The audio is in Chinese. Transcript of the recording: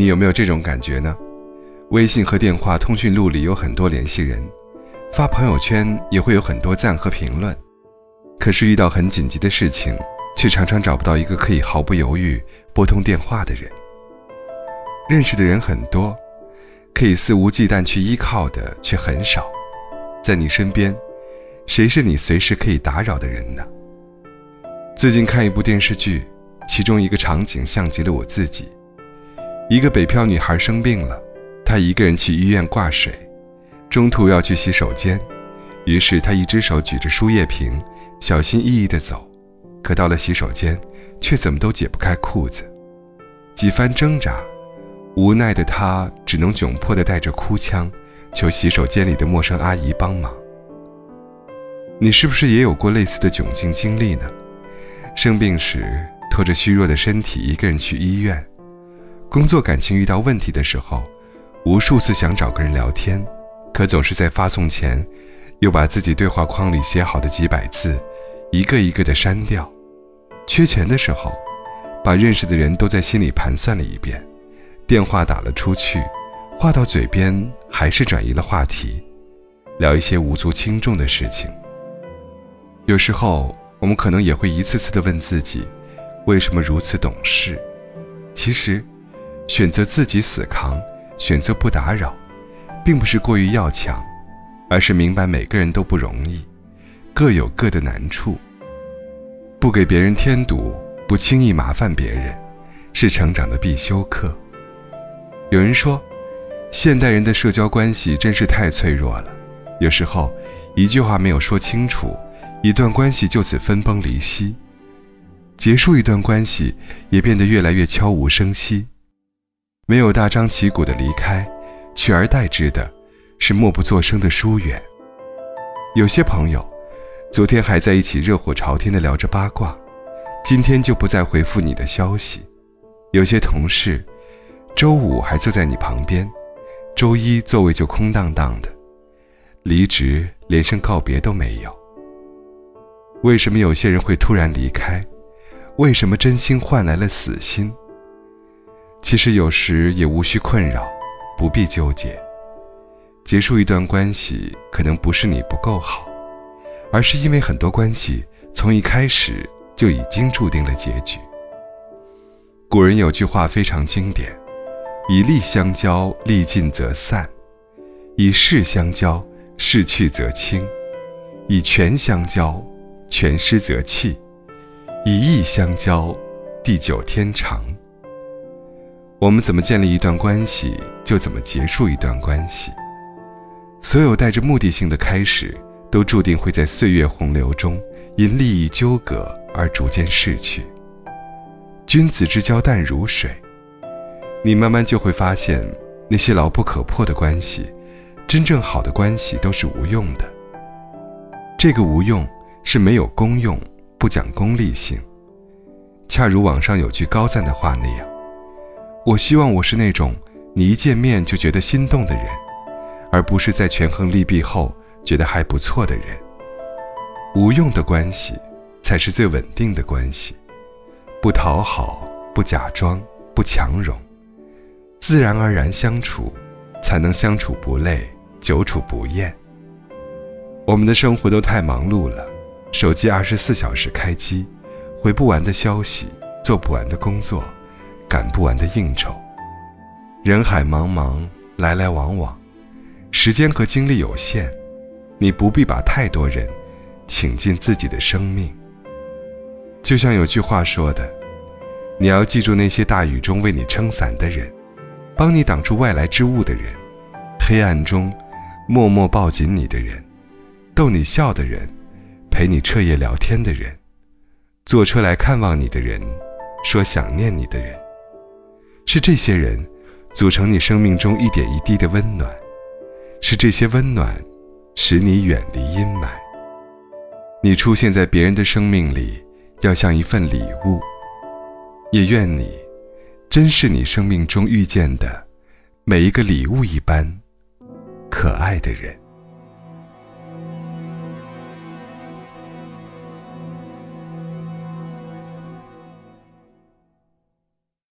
你有没有这种感觉呢？微信和电话通讯录里有很多联系人，发朋友圈也会有很多赞和评论，可是遇到很紧急的事情，却常常找不到一个可以毫不犹豫拨通电话的人。认识的人很多，可以肆无忌惮去依靠的却很少。在你身边，谁是你随时可以打扰的人呢？最近看一部电视剧，其中一个场景像极了我自己。一个北漂女孩生病了，她一个人去医院挂水，中途要去洗手间，于是她一只手举着输液瓶，小心翼翼地走，可到了洗手间，却怎么都解不开裤子，几番挣扎。无奈的她只能窘迫地带着哭腔，求洗手间里的陌生阿姨帮忙。你是不是也有过类似的窘境经历呢？生病时拖着虚弱的身体一个人去医院，工作感情遇到问题的时候，无数次想找个人聊天，可总是在发送前，又把自己对话框里写好的几百字，一个一个的删掉。缺钱的时候，把认识的人都在心里盘算了一遍。电话打了出去，话到嘴边还是转移了话题，聊一些无足轻重的事情。有时候我们可能也会一次次的问自己，为什么如此懂事？其实，选择自己死扛，选择不打扰，并不是过于要强，而是明白每个人都不容易，各有各的难处。不给别人添堵，不轻易麻烦别人，是成长的必修课。有人说，现代人的社交关系真是太脆弱了。有时候，一句话没有说清楚，一段关系就此分崩离析；结束一段关系，也变得越来越悄无声息。没有大张旗鼓的离开，取而代之的是默不作声的疏远。有些朋友，昨天还在一起热火朝天的聊着八卦，今天就不再回复你的消息。有些同事。周五还坐在你旁边，周一座位就空荡荡的，离职连声告别都没有。为什么有些人会突然离开？为什么真心换来了死心？其实有时也无需困扰，不必纠结。结束一段关系，可能不是你不够好，而是因为很多关系从一开始就已经注定了结局。古人有句话非常经典。以利相交，利尽则散；以势相交，势去则清；以权相交，权失则弃；以义相交，地久天长。我们怎么建立一段关系，就怎么结束一段关系。所有带着目的性的开始，都注定会在岁月洪流中因利益纠葛而逐渐逝去。君子之交淡如水。你慢慢就会发现，那些牢不可破的关系，真正好的关系都是无用的。这个无用是没有功用，不讲功利性。恰如网上有句高赞的话那样，我希望我是那种你一见面就觉得心动的人，而不是在权衡利弊后觉得还不错的人。无用的关系，才是最稳定的关系，不讨好，不假装，不强融。自然而然相处，才能相处不累，久处不厌。我们的生活都太忙碌了，手机二十四小时开机，回不完的消息，做不完的工作，赶不完的应酬。人海茫茫，来来往往，时间和精力有限，你不必把太多人请进自己的生命。就像有句话说的，你要记住那些大雨中为你撑伞的人。帮你挡住外来之物的人，黑暗中默默抱紧你的人，逗你笑的人，陪你彻夜聊天的人，坐车来看望你的人，说想念你的人，是这些人组成你生命中一点一滴的温暖，是这些温暖使你远离阴霾。你出现在别人的生命里，要像一份礼物，也愿你。真是你生命中遇见的每一个礼物一般可爱的人。